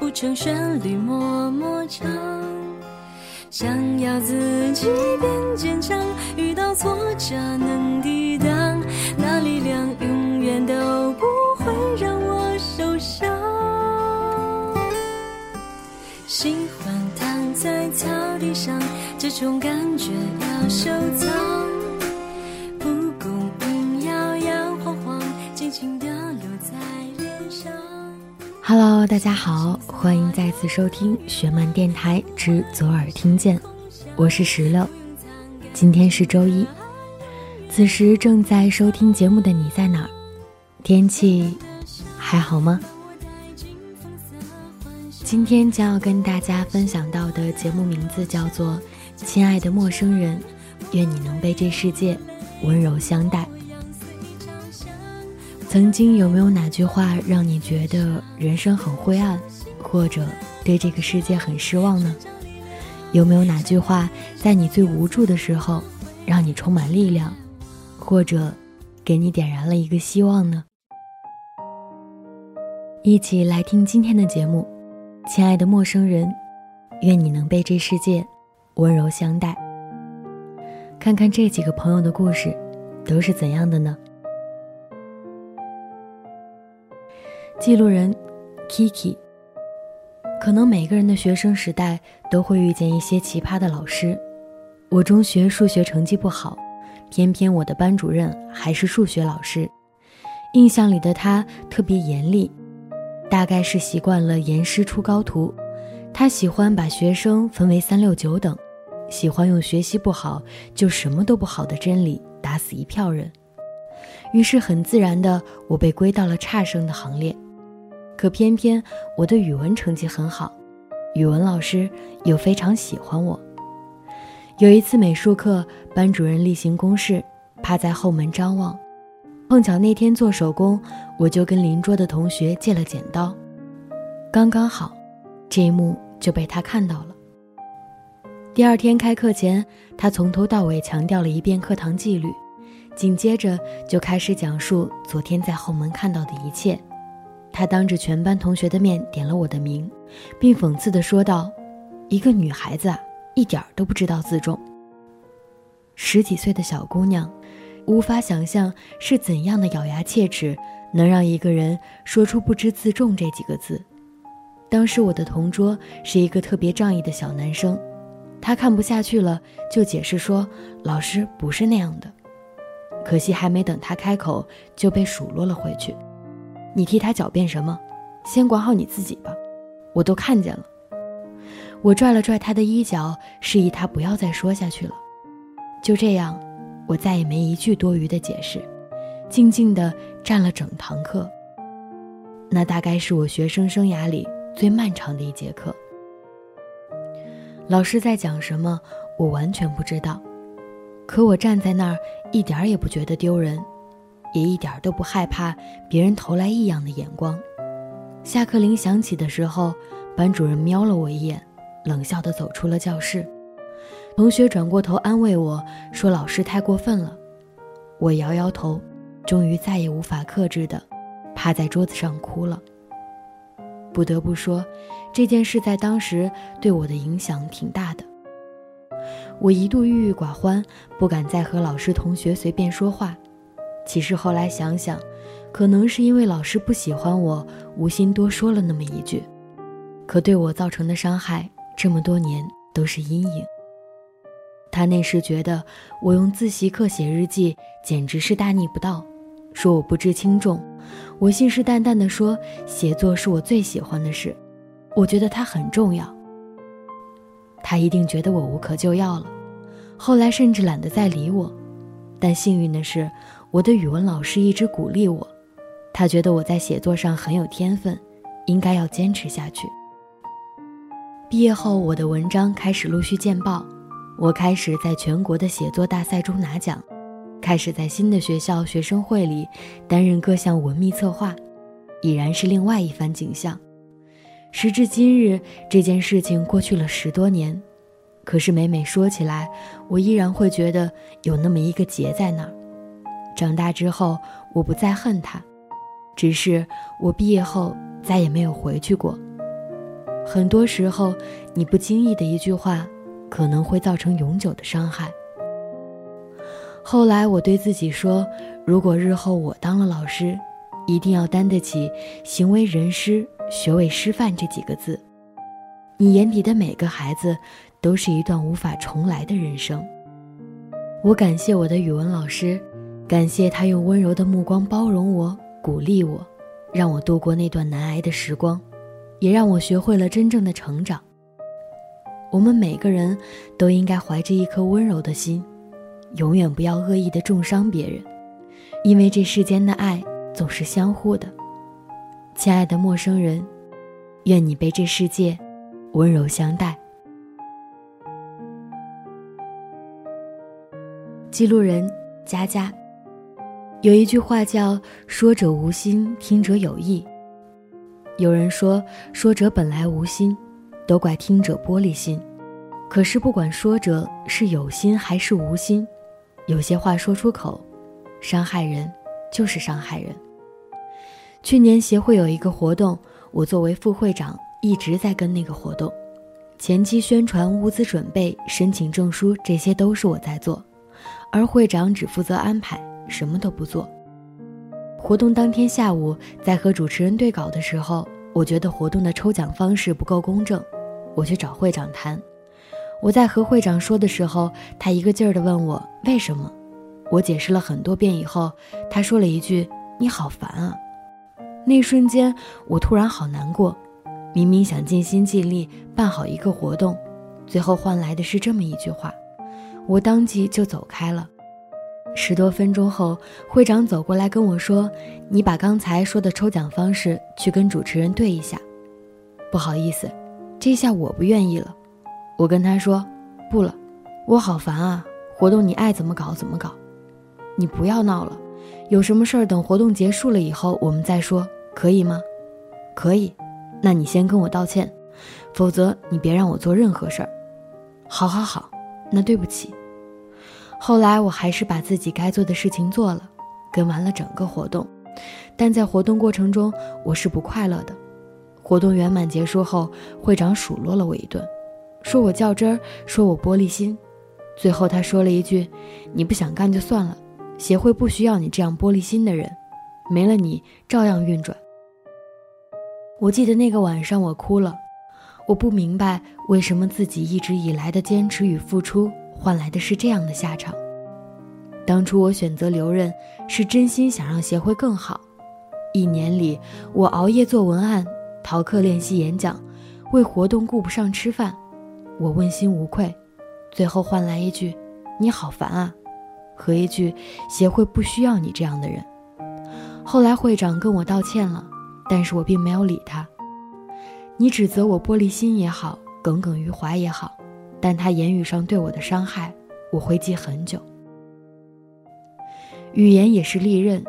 不，成旋律默默唱。想要自己变坚强，遇到挫折能抵挡，那力量永远都不会让我受伤。喜欢躺在草地上，这种感觉要收藏。Hello，大家好，欢迎再次收听学漫电台之左耳听见，我是石榴。今天是周一，此时正在收听节目的你在哪儿？天气还好吗？今天将要跟大家分享到的节目名字叫做《亲爱的陌生人》，愿你能被这世界温柔相待。曾经有没有哪句话让你觉得人生很灰暗，或者对这个世界很失望呢？有没有哪句话在你最无助的时候，让你充满力量，或者给你点燃了一个希望呢？一起来听今天的节目，亲爱的陌生人，愿你能被这世界温柔相待。看看这几个朋友的故事，都是怎样的呢？记录人 Kiki，可能每个人的学生时代都会遇见一些奇葩的老师。我中学数学成绩不好，偏偏我的班主任还是数学老师。印象里的他特别严厉，大概是习惯了严师出高徒。他喜欢把学生分为三六九等，喜欢用学习不好就什么都不好的真理打死一票人。于是很自然的，我被归到了差生的行列。可偏偏我的语文成绩很好，语文老师又非常喜欢我。有一次美术课，班主任例行公事，趴在后门张望，碰巧那天做手工，我就跟邻桌的同学借了剪刀，刚刚好，这一幕就被他看到了。第二天开课前，他从头到尾强调了一遍课堂纪律，紧接着就开始讲述昨天在后门看到的一切。他当着全班同学的面点了我的名，并讽刺地说道：“一个女孩子啊，一点儿都不知道自重。十几岁的小姑娘，无法想象是怎样的咬牙切齿，能让一个人说出‘不知自重’这几个字。当时我的同桌是一个特别仗义的小男生，他看不下去了，就解释说：‘老师不是那样的。’可惜还没等他开口，就被数落了回去。”你替他狡辩什么？先管好你自己吧，我都看见了。我拽了拽他的衣角，示意他不要再说下去了。就这样，我再也没一句多余的解释，静静地站了整堂课。那大概是我学生生涯里最漫长的一节课。老师在讲什么，我完全不知道，可我站在那儿，一点儿也不觉得丢人。也一点都不害怕别人投来异样的眼光。下课铃响起的时候，班主任瞄了我一眼，冷笑地走出了教室。同学转过头安慰我说：“老师太过分了。”我摇摇头，终于再也无法克制的趴在桌子上哭了。不得不说，这件事在当时对我的影响挺大的。我一度郁郁寡欢，不敢再和老师、同学随便说话。其实后来想想，可能是因为老师不喜欢我，无心多说了那么一句，可对我造成的伤害这么多年都是阴影。他那时觉得我用自习课写日记简直是大逆不道，说我不知轻重。我信誓旦旦地说写作是我最喜欢的事，我觉得它很重要。他一定觉得我无可救药了，后来甚至懒得再理我。但幸运的是。我的语文老师一直鼓励我，他觉得我在写作上很有天分，应该要坚持下去。毕业后，我的文章开始陆续见报，我开始在全国的写作大赛中拿奖，开始在新的学校学生会里担任各项文秘策划，已然是另外一番景象。时至今日，这件事情过去了十多年，可是每每说起来，我依然会觉得有那么一个结在那儿。长大之后，我不再恨他，只是我毕业后再也没有回去过。很多时候，你不经意的一句话，可能会造成永久的伤害。后来我对自己说，如果日后我当了老师，一定要担得起“行为人师，学为师范”这几个字。你眼底的每个孩子，都是一段无法重来的人生。我感谢我的语文老师，感谢他用温柔的目光包容我、鼓励我，让我度过那段难挨的时光，也让我学会了真正的成长。我们每个人都应该怀着一颗温柔的心。永远不要恶意的重伤别人，因为这世间的爱总是相互的。亲爱的陌生人，愿你被这世界温柔相待。记录人佳佳，有一句话叫“说者无心，听者有意”。有人说，说者本来无心，都怪听者玻璃心。可是不管说者是有心还是无心。有些话说出口，伤害人就是伤害人。去年协会有一个活动，我作为副会长一直在跟那个活动，前期宣传、物资准备、申请证书，这些都是我在做，而会长只负责安排，什么都不做。活动当天下午，在和主持人对稿的时候，我觉得活动的抽奖方式不够公正，我去找会长谈。我在和会长说的时候，他一个劲儿地问我为什么。我解释了很多遍以后，他说了一句：“你好烦啊！”那一瞬间，我突然好难过。明明想尽心尽力办好一个活动，最后换来的是这么一句话，我当即就走开了。十多分钟后，会长走过来跟我说：“你把刚才说的抽奖方式去跟主持人对一下。”不好意思，这下我不愿意了。我跟他说：“不了，我好烦啊！活动你爱怎么搞怎么搞，你不要闹了。有什么事儿等活动结束了以后我们再说，可以吗？可以。那你先跟我道歉，否则你别让我做任何事儿。好好好，那对不起。后来我还是把自己该做的事情做了，跟完了整个活动。但在活动过程中，我是不快乐的。活动圆满结束后，会长数落了我一顿。”说我较真儿，说我玻璃心，最后他说了一句：“你不想干就算了，协会不需要你这样玻璃心的人，没了你照样运转。”我记得那个晚上我哭了，我不明白为什么自己一直以来的坚持与付出换来的是这样的下场。当初我选择留任，是真心想让协会更好。一年里，我熬夜做文案，逃课练习演讲，为活动顾不上吃饭。我问心无愧，最后换来一句“你好烦啊”，和一句“协会不需要你这样的人”。后来会长跟我道歉了，但是我并没有理他。你指责我玻璃心也好，耿耿于怀也好，但他言语上对我的伤害，我会记很久。语言也是利刃，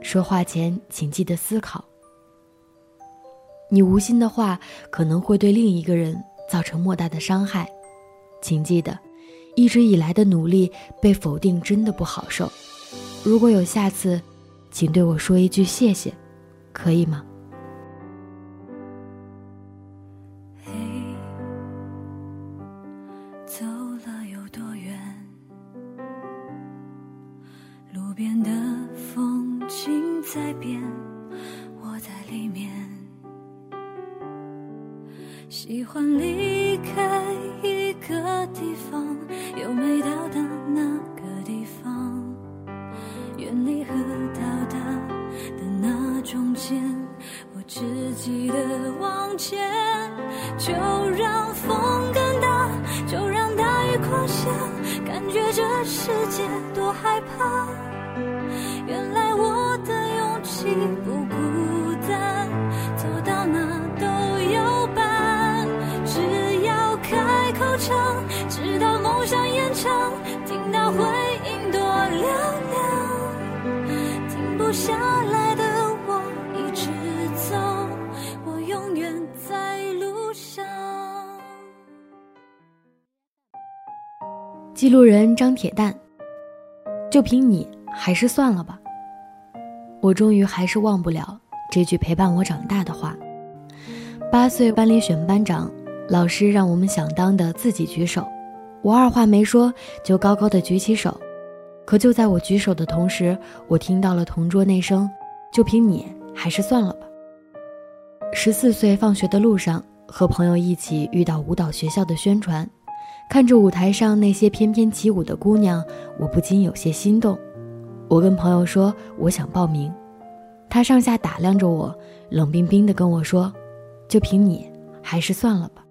说话前请记得思考。你无心的话，可能会对另一个人。造成莫大的伤害，请记得，一直以来的努力被否定真的不好受。如果有下次，请对我说一句谢谢，可以吗？喜记录人张铁蛋，就凭你还是算了吧。我终于还是忘不了这句陪伴我长大的话。八岁班里选班长，老师让我们想当的自己举手，我二话没说就高高的举起手。可就在我举手的同时，我听到了同桌那声：“就凭你，还是算了吧。”十四岁放学的路上，和朋友一起遇到舞蹈学校的宣传，看着舞台上那些翩翩起舞的姑娘，我不禁有些心动。我跟朋友说我想报名，他上下打量着我，冷冰冰地跟我说：“就凭你，还是算了吧。”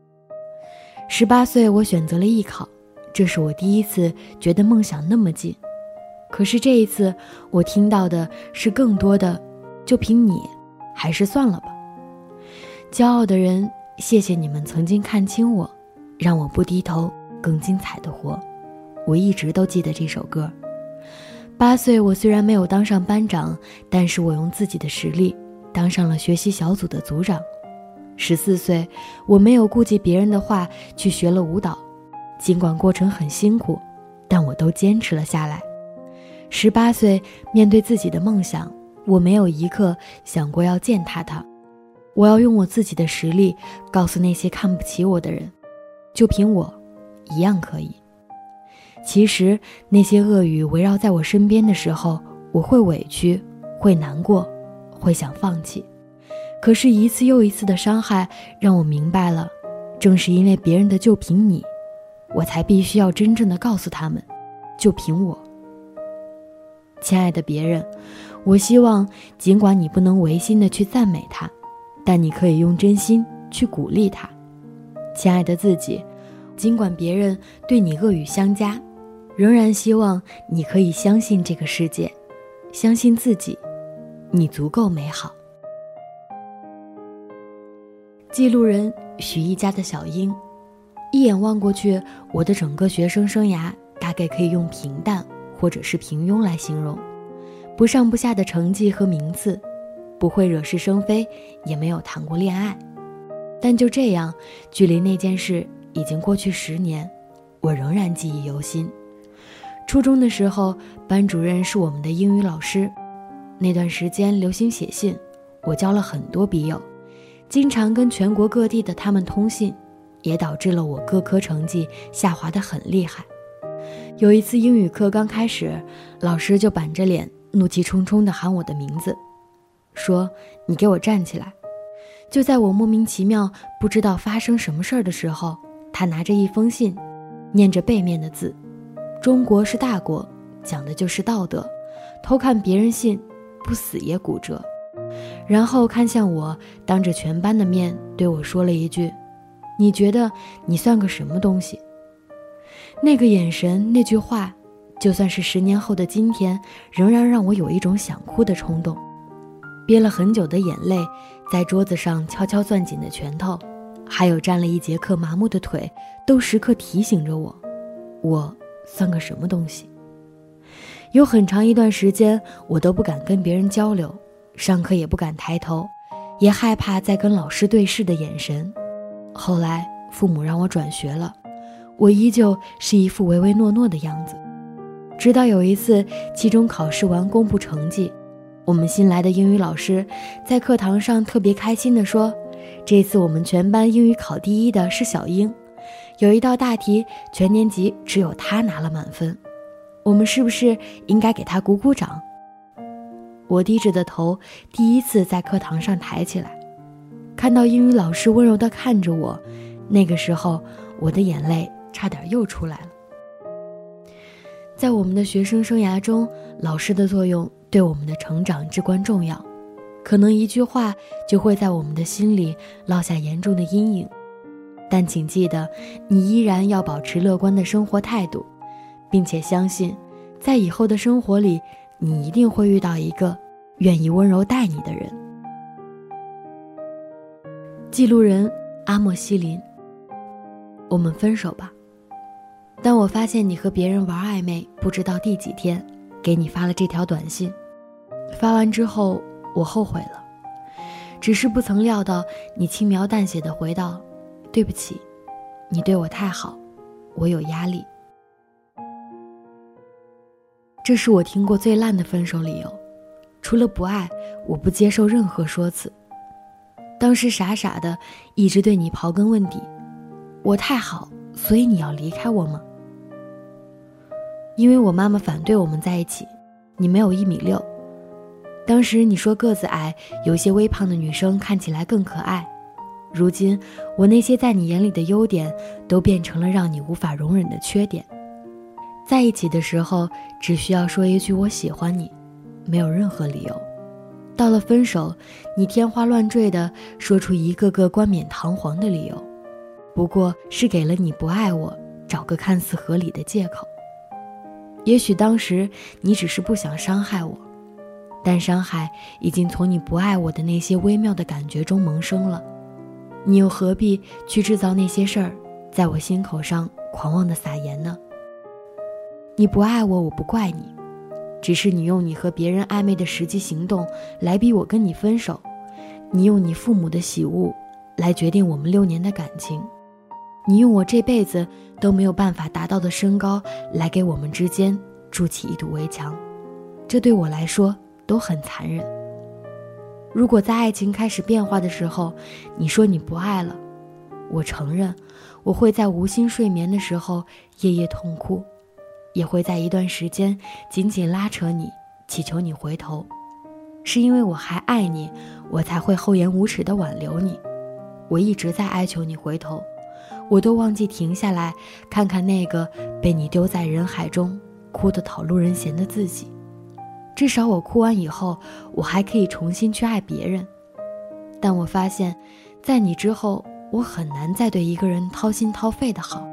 十八岁，我选择了艺考，这是我第一次觉得梦想那么近。可是这一次，我听到的是更多的，就凭你，还是算了吧。骄傲的人，谢谢你们曾经看清我，让我不低头，更精彩的活。我一直都记得这首歌。八岁，我虽然没有当上班长，但是我用自己的实力当上了学习小组的组长。十四岁，我没有顾及别人的话去学了舞蹈，尽管过程很辛苦，但我都坚持了下来。十八岁，面对自己的梦想，我没有一刻想过要践踏它。我要用我自己的实力，告诉那些看不起我的人，就凭我，一样可以。其实那些恶语围绕在我身边的时候，我会委屈，会难过，会想放弃。可是，一次又一次的伤害，让我明白了，正是因为别人的就凭你，我才必须要真正的告诉他们，就凭我。亲爱的别人，我希望尽管你不能违心的去赞美他，但你可以用真心去鼓励他。亲爱的自己，尽管别人对你恶语相加，仍然希望你可以相信这个世界，相信自己，你足够美好。记录人许一家的小英，一眼望过去，我的整个学生生涯大概可以用平淡。或者是平庸来形容，不上不下的成绩和名次，不会惹是生非，也没有谈过恋爱。但就这样，距离那件事已经过去十年，我仍然记忆犹新。初中的时候，班主任是我们的英语老师，那段时间流行写信，我交了很多笔友，经常跟全国各地的他们通信，也导致了我各科成绩下滑的很厉害。有一次英语课刚开始，老师就板着脸，怒气冲冲地喊我的名字，说：“你给我站起来！”就在我莫名其妙、不知道发生什么事儿的时候，他拿着一封信，念着背面的字：“中国是大国，讲的就是道德，偷看别人信，不死也骨折。”然后看向我，当着全班的面对我说了一句：“你觉得你算个什么东西？”那个眼神，那句话，就算是十年后的今天，仍然让我有一种想哭的冲动。憋了很久的眼泪，在桌子上悄悄攥紧的拳头，还有站了一节课麻木的腿，都时刻提醒着我：我算个什么东西？有很长一段时间，我都不敢跟别人交流，上课也不敢抬头，也害怕再跟老师对视的眼神。后来，父母让我转学了。我依旧是一副唯唯诺诺的样子，直到有一次期中考试完公布成绩，我们新来的英语老师在课堂上特别开心地说：“这次我们全班英语考第一的是小英，有一道大题全年级只有她拿了满分，我们是不是应该给她鼓鼓掌？”我低着的头第一次在课堂上抬起来，看到英语老师温柔地看着我，那个时候我的眼泪。差点又出来了。在我们的学生生涯中，老师的作用对我们的成长至关重要。可能一句话就会在我们的心里落下严重的阴影，但请记得，你依然要保持乐观的生活态度，并且相信，在以后的生活里，你一定会遇到一个愿意温柔待你的人。记录人阿莫西林，我们分手吧。当我发现你和别人玩暧昧，不知道第几天，给你发了这条短信。发完之后，我后悔了，只是不曾料到你轻描淡写的回道：“对不起，你对我太好，我有压力。”这是我听过最烂的分手理由，除了不爱，我不接受任何说辞。当时傻傻的一直对你刨根问底，我太好，所以你要离开我吗？因为我妈妈反对我们在一起，你没有一米六。当时你说个子矮、有些微胖的女生看起来更可爱。如今我那些在你眼里的优点，都变成了让你无法容忍的缺点。在一起的时候，只需要说一句“我喜欢你”，没有任何理由。到了分手，你天花乱坠的说出一个个冠冕堂皇的理由，不过是给了你不爱我找个看似合理的借口。也许当时你只是不想伤害我，但伤害已经从你不爱我的那些微妙的感觉中萌生了，你又何必去制造那些事儿，在我心口上狂妄的撒盐呢？你不爱我，我不怪你，只是你用你和别人暧昧的实际行动来逼我跟你分手，你用你父母的喜恶来决定我们六年的感情。你用我这辈子都没有办法达到的身高来给我们之间筑起一堵围墙，这对我来说都很残忍。如果在爱情开始变化的时候，你说你不爱了，我承认，我会在无心睡眠的时候夜夜痛哭，也会在一段时间紧紧拉扯你，祈求你回头，是因为我还爱你，我才会厚颜无耻的挽留你。我一直在哀求你回头。我都忘记停下来看看那个被你丢在人海中哭得讨路人嫌的自己。至少我哭完以后，我还可以重新去爱别人。但我发现，在你之后，我很难再对一个人掏心掏肺的好，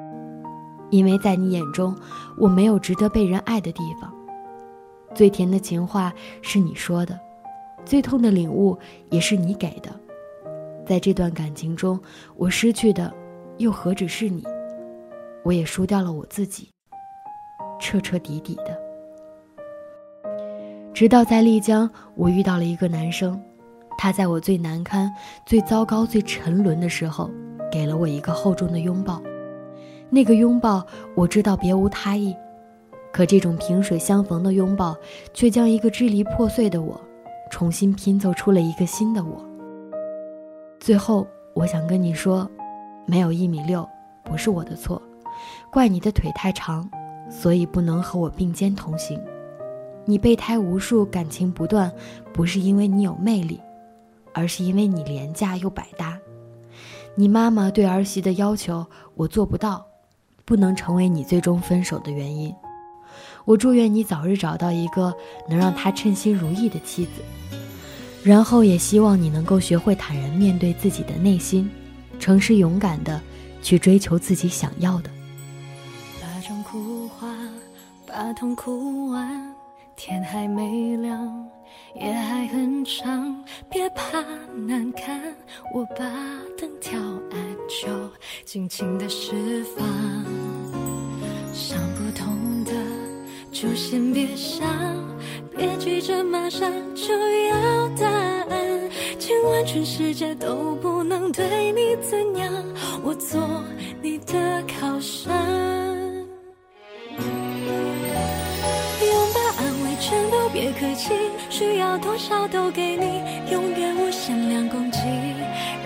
因为在你眼中，我没有值得被人爱的地方。最甜的情话是你说的，最痛的领悟也是你给的。在这段感情中，我失去的。又何止是你，我也输掉了我自己，彻彻底底的。直到在丽江，我遇到了一个男生，他在我最难堪、最糟糕、最沉沦的时候，给了我一个厚重的拥抱。那个拥抱，我知道别无他意，可这种萍水相逢的拥抱，却将一个支离破碎的我，重新拼凑出了一个新的我。最后，我想跟你说。没有一米六，不是我的错，怪你的腿太长，所以不能和我并肩同行。你备胎无数，感情不断，不是因为你有魅力，而是因为你廉价又百搭。你妈妈对儿媳的要求，我做不到，不能成为你最终分手的原因。我祝愿你早日找到一个能让她称心如意的妻子，然后也希望你能够学会坦然面对自己的内心。诚实勇敢的去追求自己想要的。把妆哭花，把痛哭完，天还没亮，夜还很长，别怕难看，我把灯调暗，就尽情的释放。想不通的就先别想，别急着马上就要答案。千万全世界都不能对你怎样，我做你的靠山。别客气，需要多少都给你，永远无限量供给，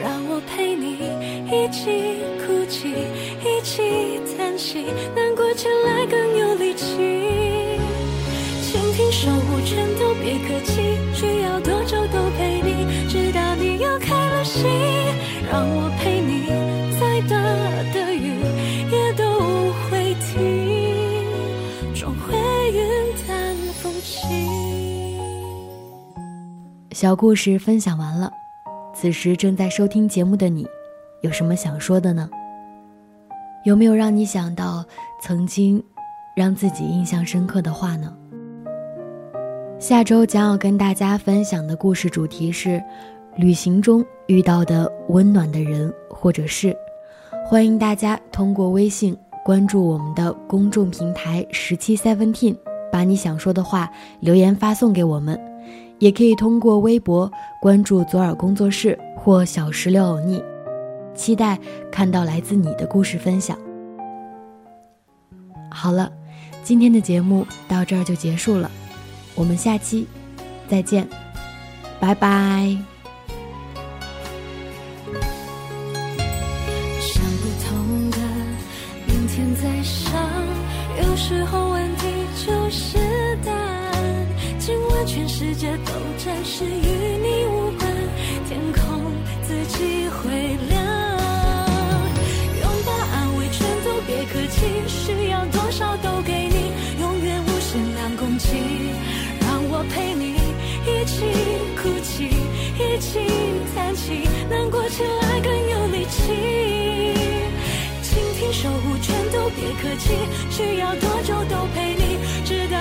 让我陪你一起哭泣，一起叹息，难过起来更有力气。倾听守护全都别客气，需要多久都陪你，直到你又开了心，让我陪小故事分享完了，此时正在收听节目的你，有什么想说的呢？有没有让你想到曾经让自己印象深刻的话呢？下周将要跟大家分享的故事主题是旅行中遇到的温暖的人或者是，欢迎大家通过微信关注我们的公众平台十七 seventeen，把你想说的话留言发送给我们，也可以通过微博关注左耳工作室或小石榴偶逆，期待看到来自你的故事分享。好了。今天的节目到这儿就结束了，我们下期再见，拜拜。都暂时与你无关，天空自己会亮。拥抱安慰全都别客气，需要多少都给你，永远无限两公斤。让我陪你一起哭泣，一起叹气，难过起来更有力气。倾听守护全都别客气，需要多久都陪你，直到